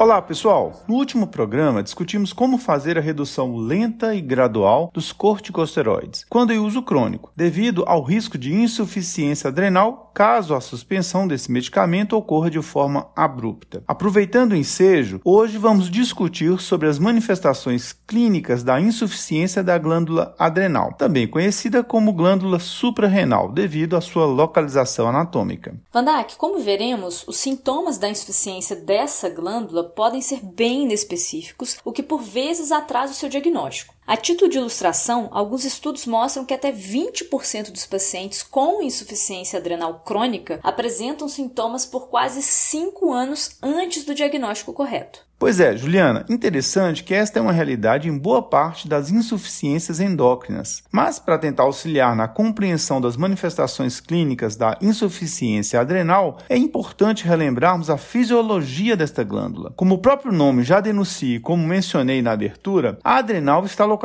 Olá, pessoal! No último programa discutimos como fazer a redução lenta e gradual dos corticosteroides quando em uso crônico, devido ao risco de insuficiência adrenal caso a suspensão desse medicamento ocorra de forma abrupta. Aproveitando o ensejo, hoje vamos discutir sobre as manifestações clínicas da insuficiência da glândula adrenal, também conhecida como glândula suprarrenal, devido à sua localização anatômica. Vandak, como veremos, os sintomas da insuficiência dessa glândula podem ser bem inespecíficos, o que por vezes atrasa o seu diagnóstico. A título de ilustração, alguns estudos mostram que até 20% dos pacientes com insuficiência adrenal crônica apresentam sintomas por quase 5 anos antes do diagnóstico correto. Pois é, Juliana, interessante que esta é uma realidade em boa parte das insuficiências endócrinas. Mas, para tentar auxiliar na compreensão das manifestações clínicas da insuficiência adrenal, é importante relembrarmos a fisiologia desta glândula. Como o próprio nome já denuncia e como mencionei na abertura, a adrenal está localizada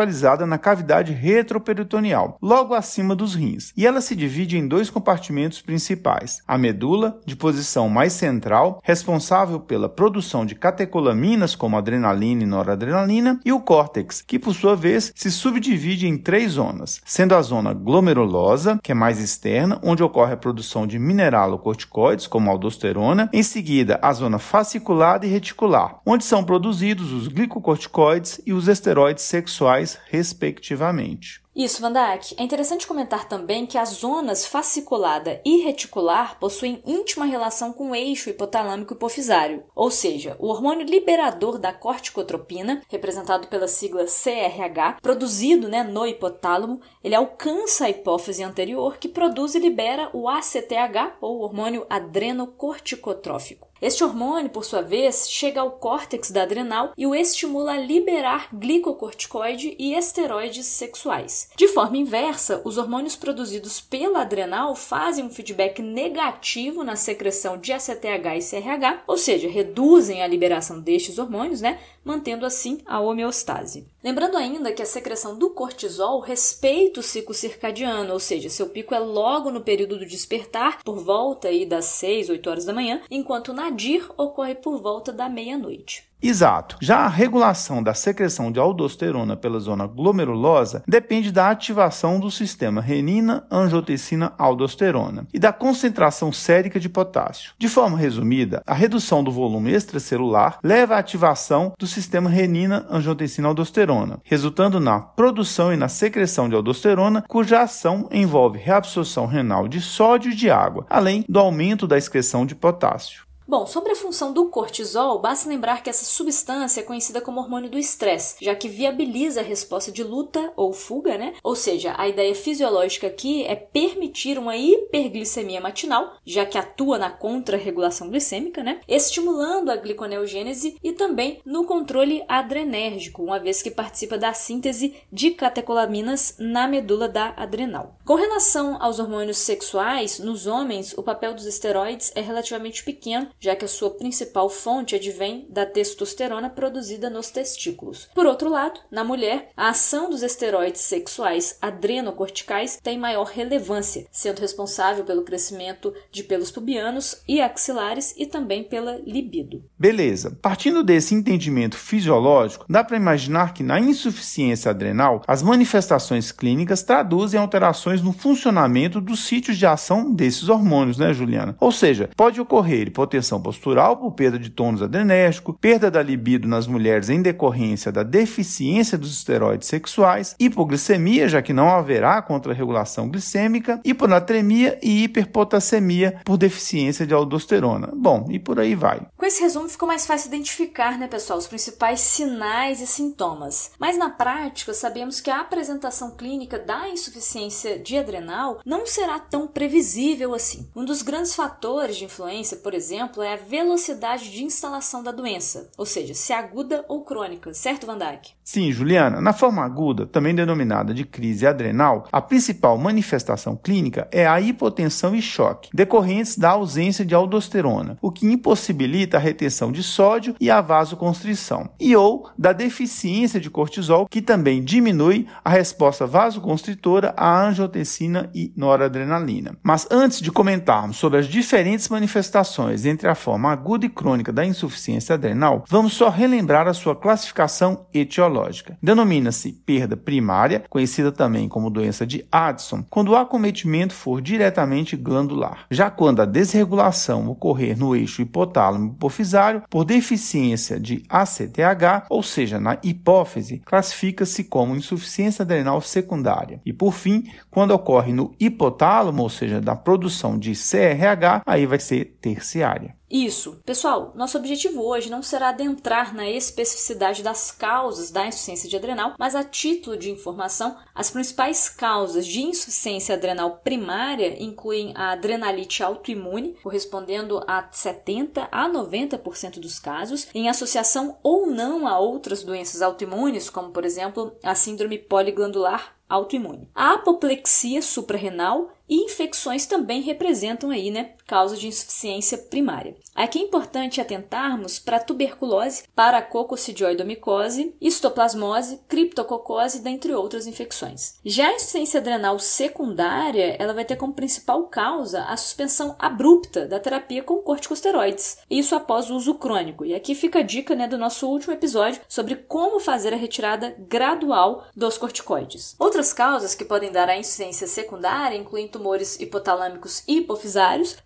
na cavidade retroperitoneal, logo acima dos rins, e ela se divide em dois compartimentos principais: a medula, de posição mais central, responsável pela produção de catecolamina vitaminas como adrenalina e noradrenalina, e o córtex, que por sua vez se subdivide em três zonas, sendo a zona glomerulosa, que é mais externa, onde ocorre a produção de mineralocorticoides, como aldosterona, em seguida a zona fasciculada e reticular, onde são produzidos os glicocorticoides e os esteroides sexuais, respectivamente. Isso, Vandak. É interessante comentar também que as zonas fasciculada e reticular possuem íntima relação com o eixo hipotalâmico hipofisário, ou seja, o hormônio liberador da corticotropina, representado pela sigla CRH, produzido né, no hipotálamo, ele alcança a hipófise anterior que produz e libera o ACTH, ou hormônio adrenocorticotrófico. Este hormônio, por sua vez, chega ao córtex da adrenal e o estimula a liberar glicocorticoide e esteroides sexuais. De forma inversa, os hormônios produzidos pela adrenal fazem um feedback negativo na secreção de ACTH e CRH, ou seja, reduzem a liberação destes hormônios, né, mantendo assim a homeostase. Lembrando ainda que a secreção do cortisol respeita o ciclo circadiano, ou seja, seu pico é logo no período do despertar, por volta aí das 6, 8 horas da manhã, enquanto na nadir ocorre por volta da meia-noite. Exato. Já a regulação da secreção de aldosterona pela zona glomerulosa depende da ativação do sistema renina-angiotensina-aldosterona e da concentração sérica de potássio. De forma resumida, a redução do volume extracelular leva à ativação do sistema renina-angiotensina-aldosterona, resultando na produção e na secreção de aldosterona, cuja ação envolve reabsorção renal de sódio e de água, além do aumento da excreção de potássio. Bom, sobre a função do cortisol, basta lembrar que essa substância é conhecida como hormônio do estresse, já que viabiliza a resposta de luta ou fuga, né? Ou seja, a ideia fisiológica aqui é permitir uma hiperglicemia matinal, já que atua na contra-regulação glicêmica, né? Estimulando a gliconeogênese e também no controle adrenérgico, uma vez que participa da síntese de catecolaminas na medula da adrenal. Com relação aos hormônios sexuais, nos homens, o papel dos esteroides é relativamente pequeno já que a sua principal fonte advém da testosterona produzida nos testículos. Por outro lado, na mulher, a ação dos esteroides sexuais adrenocorticais tem maior relevância, sendo responsável pelo crescimento de pelos pubianos e axilares e também pela libido. Beleza. Partindo desse entendimento fisiológico, dá para imaginar que na insuficiência adrenal, as manifestações clínicas traduzem alterações no funcionamento dos sítios de ação desses hormônios, né, Juliana? Ou seja, pode ocorrer hipotensão postural por perda de tônus adrenérgico, perda da libido nas mulheres em decorrência da deficiência dos esteroides sexuais, hipoglicemia, já que não haverá contra-regulação glicêmica, hiponatremia e hiperpotassemia por deficiência de aldosterona. Bom, e por aí vai. Com esse resumo ficou mais fácil identificar, né, pessoal, os principais sinais e sintomas. Mas na prática, sabemos que a apresentação clínica da insuficiência de adrenal não será tão previsível assim. Um dos grandes fatores de influência, por exemplo, exemplo, é a velocidade de instalação da doença, ou seja, se aguda ou crônica, certo, Van Dijk? Sim, Juliana, na forma aguda, também denominada de crise adrenal, a principal manifestação clínica é a hipotensão e choque, decorrentes da ausência de aldosterona, o que impossibilita a retenção de sódio e a vasoconstrição, e ou da deficiência de cortisol, que também diminui a resposta vasoconstritora à angiotensina e noradrenalina. Mas antes de comentarmos sobre as diferentes manifestações entre a forma aguda e crônica da insuficiência adrenal, vamos só relembrar a sua classificação etiológica Denomina-se perda primária, conhecida também como doença de Addison, quando o acometimento for diretamente glandular. Já quando a desregulação ocorrer no eixo hipotálamo hipofisário por deficiência de ACTH, ou seja, na hipófise, classifica-se como insuficiência adrenal secundária. E por fim, quando ocorre no hipotálamo, ou seja, da produção de CRH, aí vai ser terciária. Isso. Pessoal, nosso objetivo hoje não será adentrar na especificidade das causas da insuficiência adrenal, mas a título de informação, as principais causas de insuficiência adrenal primária incluem a adrenalite autoimune, correspondendo a 70 a 90% dos casos, em associação ou não a outras doenças autoimunes, como por exemplo a síndrome poliglandular autoimune. A apoplexia suprarrenal e infecções também representam aí, né, causa de insuficiência primária. Aqui é importante atentarmos para tuberculose, para a coccidioidomicose, histoplasmose, criptococose, dentre outras infecções. Já a insuficiência adrenal secundária, ela vai ter como principal causa a suspensão abrupta da terapia com corticosteroides, isso após o uso crônico. E aqui fica a dica, né, do nosso último episódio sobre como fazer a retirada gradual dos corticoides. Outras causas que podem dar a insuficiência secundária incluem tumores hipotalâmicos e hipofisários,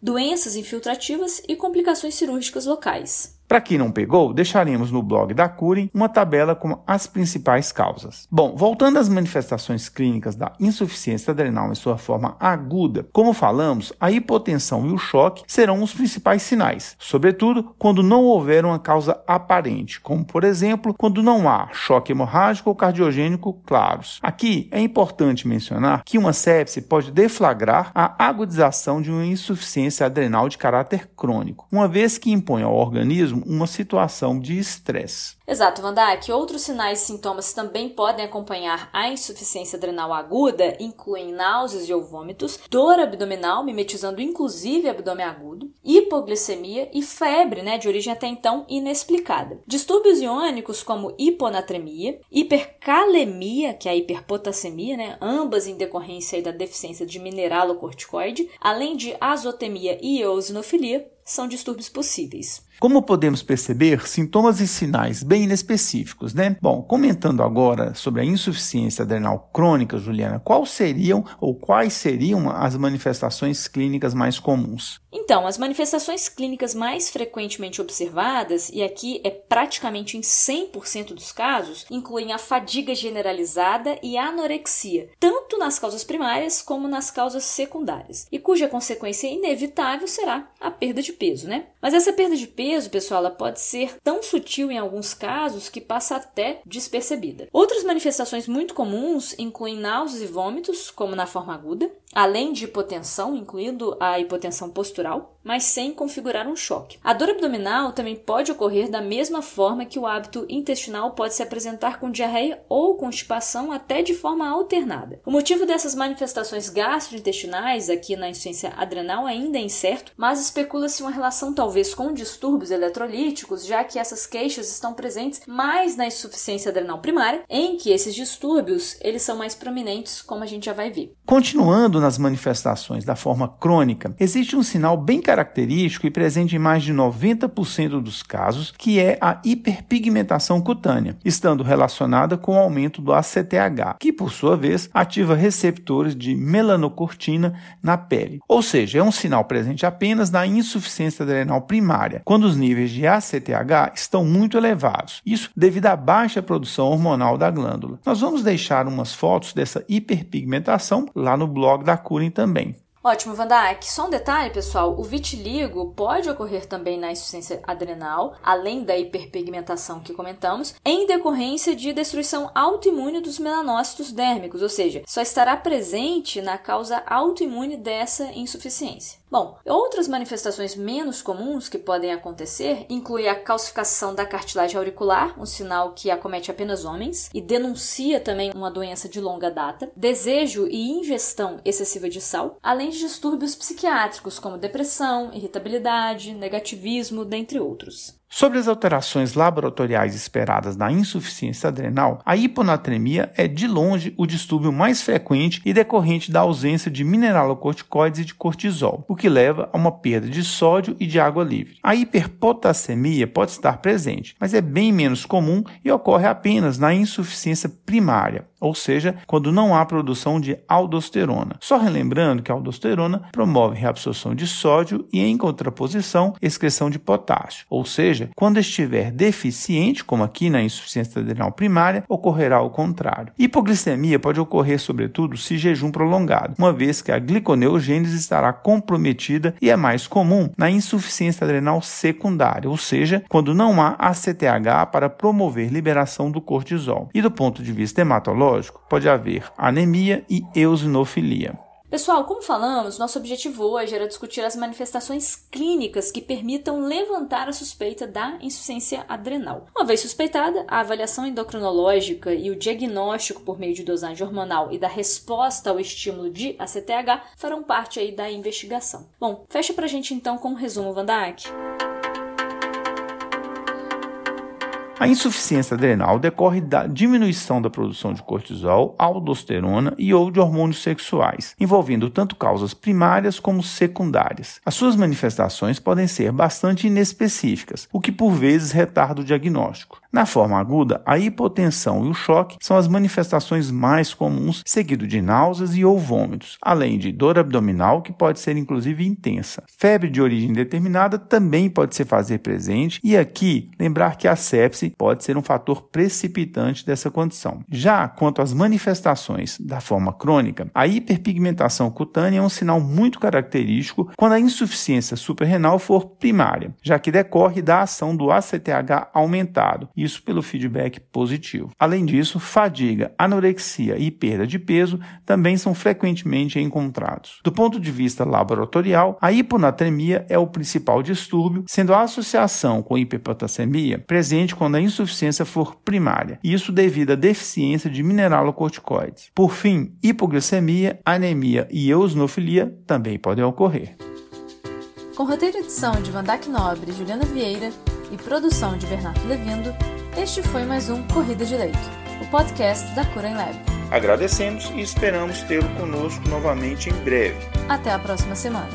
infiltrativas e complicações cirúrgicas locais. Para quem não pegou, deixaremos no blog da Curing uma tabela com as principais causas. Bom, voltando às manifestações clínicas da insuficiência adrenal em sua forma aguda, como falamos, a hipotensão e o choque serão os principais sinais, sobretudo quando não houver uma causa aparente, como por exemplo, quando não há choque hemorrágico ou cardiogênico claros. Aqui é importante mencionar que uma sepse pode deflagrar a agudização de uma insuficiência adrenal de caráter crônico, uma vez que impõe ao organismo uma situação de estresse. Exato, Vandak. Outros sinais e sintomas também podem acompanhar a insuficiência adrenal aguda incluem náuseas ou vômitos, dor abdominal, mimetizando inclusive abdômen agudo, hipoglicemia e febre, né, de origem até então inexplicada. Distúrbios iônicos como hiponatremia, hipercalemia, que é a hiperpotassemia, né, ambas em decorrência da deficiência de mineralocorticoide, além de azotemia e eosinofilia, são distúrbios possíveis. Como podemos perceber, sintomas e sinais bem inespecíficos, né? Bom, comentando agora sobre a insuficiência adrenal crônica, Juliana, quais seriam ou quais seriam as manifestações clínicas mais comuns? Então, as manifestações clínicas mais frequentemente observadas, e aqui é praticamente em 100% dos casos, incluem a fadiga generalizada e a anorexia, tanto nas causas primárias como nas causas secundárias, e cuja consequência inevitável será a perda de peso, né? Mas essa perda de peso, pessoal, ela pode ser tão sutil em alguns casos que passa até despercebida. Outras manifestações muito comuns incluem náuseas e vômitos, como na forma aguda, além de hipotensão, incluindo a hipotensão postural, mas sem configurar um choque. A dor abdominal também pode ocorrer da mesma forma que o hábito intestinal pode se apresentar com diarreia ou constipação até de forma alternada. O motivo dessas manifestações gastrointestinais aqui na insuficiência adrenal ainda é incerto, mas especula-se uma relação talvez com distúrbios eletrolíticos, já que essas queixas estão presentes mais na insuficiência adrenal primária, em que esses distúrbios eles são mais prominentes, como a gente já vai ver. Continuando nas manifestações da forma crônica, existe um sinal bem característico e presente em mais de 90% dos casos, que é a hiperpigmentação cutânea, estando relacionada com o aumento do ACTH, que por sua vez ativa receptores de melanocortina na pele. Ou seja, é um sinal presente apenas na insuficiência adrenal primária, quando os níveis de ACTH estão muito elevados. Isso devido à baixa produção hormonal da glândula. Nós vamos deixar umas fotos dessa hiperpigmentação lá no blog da Curing também. Ótimo, Vandak. Só um detalhe, pessoal: o vitiligo pode ocorrer também na insuficiência adrenal, além da hiperpigmentação que comentamos, em decorrência de destruição autoimune dos melanócitos dérmicos, ou seja, só estará presente na causa autoimune dessa insuficiência. Bom, outras manifestações menos comuns que podem acontecer incluem a calcificação da cartilagem auricular, um sinal que acomete apenas homens e denuncia também uma doença de longa data, desejo e ingestão excessiva de sal, além de distúrbios psiquiátricos como depressão, irritabilidade, negativismo, dentre outros. Sobre as alterações laboratoriais esperadas na insuficiência adrenal, a hiponatremia é de longe o distúrbio mais frequente e decorrente da ausência de mineralocorticoides e de cortisol, o que leva a uma perda de sódio e de água livre. A hiperpotassemia pode estar presente, mas é bem menos comum e ocorre apenas na insuficiência primária, ou seja, quando não há produção de aldosterona. Só relembrando que a aldosterona promove reabsorção de sódio e, em contraposição, excreção de potássio, ou seja, quando estiver deficiente, como aqui na insuficiência adrenal primária, ocorrerá o contrário. Hipoglicemia pode ocorrer, sobretudo, se jejum prolongado, uma vez que a gliconeogênese estará comprometida e é mais comum na insuficiência adrenal secundária, ou seja, quando não há ACTH para promover liberação do cortisol. E do ponto de vista hematológico, pode haver anemia e eosinofilia. Pessoal, como falamos, nosso objetivo hoje era discutir as manifestações clínicas que permitam levantar a suspeita da insuficiência adrenal. Uma vez suspeitada, a avaliação endocrinológica e o diagnóstico por meio de dosagem hormonal e da resposta ao estímulo de ACTH farão parte aí da investigação. Bom, fecha pra gente então com um resumo, Vandak. A insuficiência adrenal decorre da diminuição da produção de cortisol, aldosterona e ou de hormônios sexuais, envolvendo tanto causas primárias como secundárias. As suas manifestações podem ser bastante inespecíficas, o que por vezes retarda o diagnóstico. Na forma aguda, a hipotensão e o choque são as manifestações mais comuns, seguido de náuseas e ou vômitos, além de dor abdominal, que pode ser inclusive intensa. Febre de origem determinada também pode se fazer presente, e aqui lembrar que a sepse pode ser um fator precipitante dessa condição. Já quanto às manifestações da forma crônica, a hiperpigmentação cutânea é um sinal muito característico quando a insuficiência suprarrenal for primária, já que decorre da ação do ACTH aumentado isso pelo feedback positivo. Além disso, fadiga, anorexia e perda de peso também são frequentemente encontrados. Do ponto de vista laboratorial, a hiponatremia é o principal distúrbio, sendo a associação com hiperpotassemia presente quando a insuficiência for primária, isso devido à deficiência de mineralocorticoides. Por fim, hipoglicemia, anemia e eosinofilia também podem ocorrer. Com roteiro e edição de Vandac Nobre e Juliana Vieira, e produção de Bernardo Levindo, este foi mais um Corrida de Leito, o podcast da Cura em Lab. Agradecemos e esperamos tê-lo conosco novamente em breve. Até a próxima semana.